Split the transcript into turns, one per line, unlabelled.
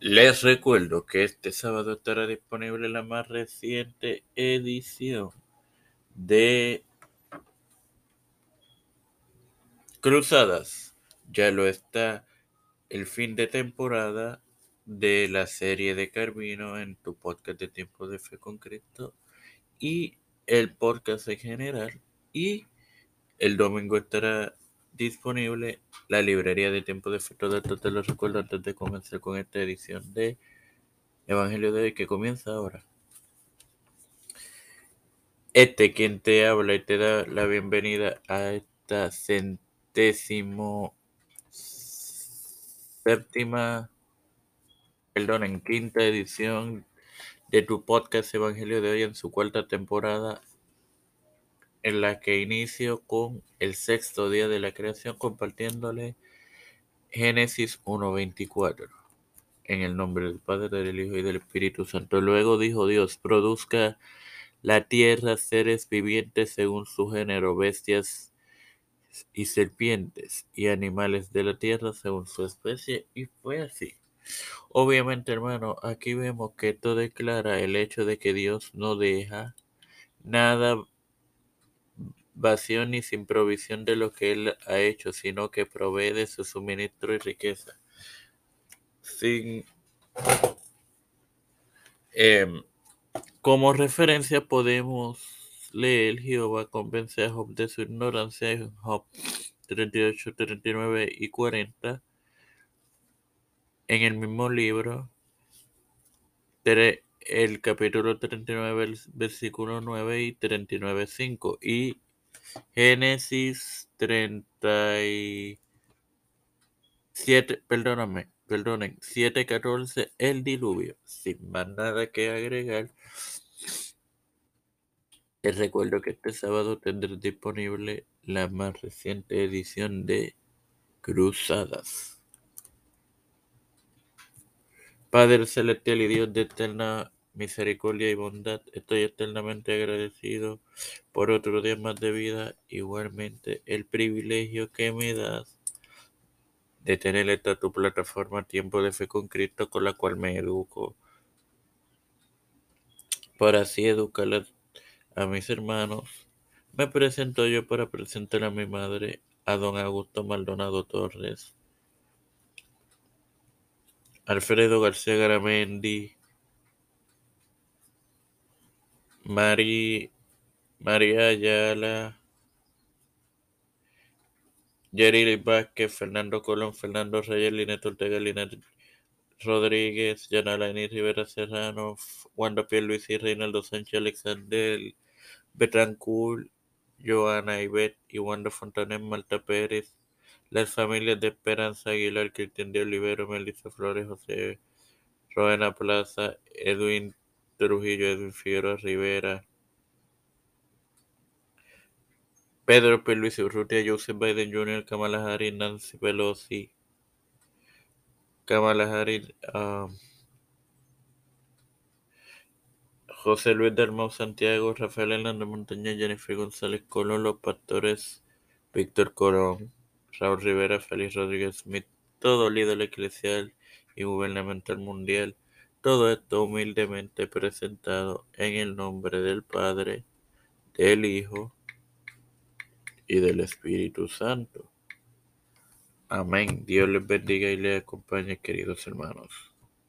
Les recuerdo que este sábado estará disponible la más reciente edición de Cruzadas. Ya lo está el fin de temporada de la serie de Carvino en tu podcast de Tiempo de Fe con Cristo y el podcast en general. Y el domingo estará disponible la librería de Tiempo de Fe. Todo esto te lo recuerdo antes de comenzar con esta edición de Evangelio de hoy que comienza ahora. Este quien te habla y te da la bienvenida a esta centésimo séptima, perdón, en quinta edición de tu podcast Evangelio de hoy en su cuarta temporada en la que inicio con el sexto día de la creación compartiéndole Génesis 1.24. En el nombre del Padre, del Hijo y del Espíritu Santo. Luego dijo Dios, produzca la tierra seres vivientes según su género, bestias y serpientes y animales de la tierra según su especie. Y fue así. Obviamente, hermano, aquí vemos que esto declara el hecho de que Dios no deja nada vacío ni sin provisión de lo que Él ha hecho, sino que provee de su suministro y riqueza. Sin, em, como referencia podemos leer Jehová convence a Job de su ignorancia en Job 38, 39 y 40. En el mismo libro, el capítulo 39, versículo 9 y 39, 5. Y Génesis 37, perdóname, perdonen, 7.14, el diluvio. Sin más nada que agregar, les recuerdo que este sábado tendré disponible la más reciente edición de Cruzadas. Padre celestial y Dios de eterna misericordia y bondad, estoy eternamente agradecido por otro día más de vida, igualmente el privilegio que me das de tener esta tu plataforma Tiempo de Fe con Cristo con la cual me educo, para así educar a mis hermanos. Me presento yo para presentar a mi madre, a don Augusto Maldonado Torres, Alfredo García Garamendi, Mari, María Ayala, Jerry Vázquez, Fernando Colón, Fernando Reyes, Linet Ortega, Linet Rodríguez, Yanalaini Rivera Serrano, Wanda Luis y Reinaldo Sánchez Alexander, Betancourt, Joana Ibet y Wanda Fontanet, Malta Pérez, las familias de Esperanza Aguilar, Cristian de Olivero, Melissa Flores, José Roena Plaza, Edwin Trujillo, Edwin Figueroa Rivera, Pedro P. Luis Urrutia, Joseph Biden Jr., Kamala Harris, Nancy Pelosi, Kamala Harris, um, José Luis Dalmau Santiago, Rafael Hernández Montaña, Jennifer González Colón, los pastores Víctor Corón, Raúl Rivera, Félix Rodríguez Smith, todo líder eclesial y gubernamental mundial, todo esto humildemente presentado en el nombre del Padre, del Hijo y del Espíritu Santo. Amén. Dios les bendiga y les acompañe, queridos hermanos.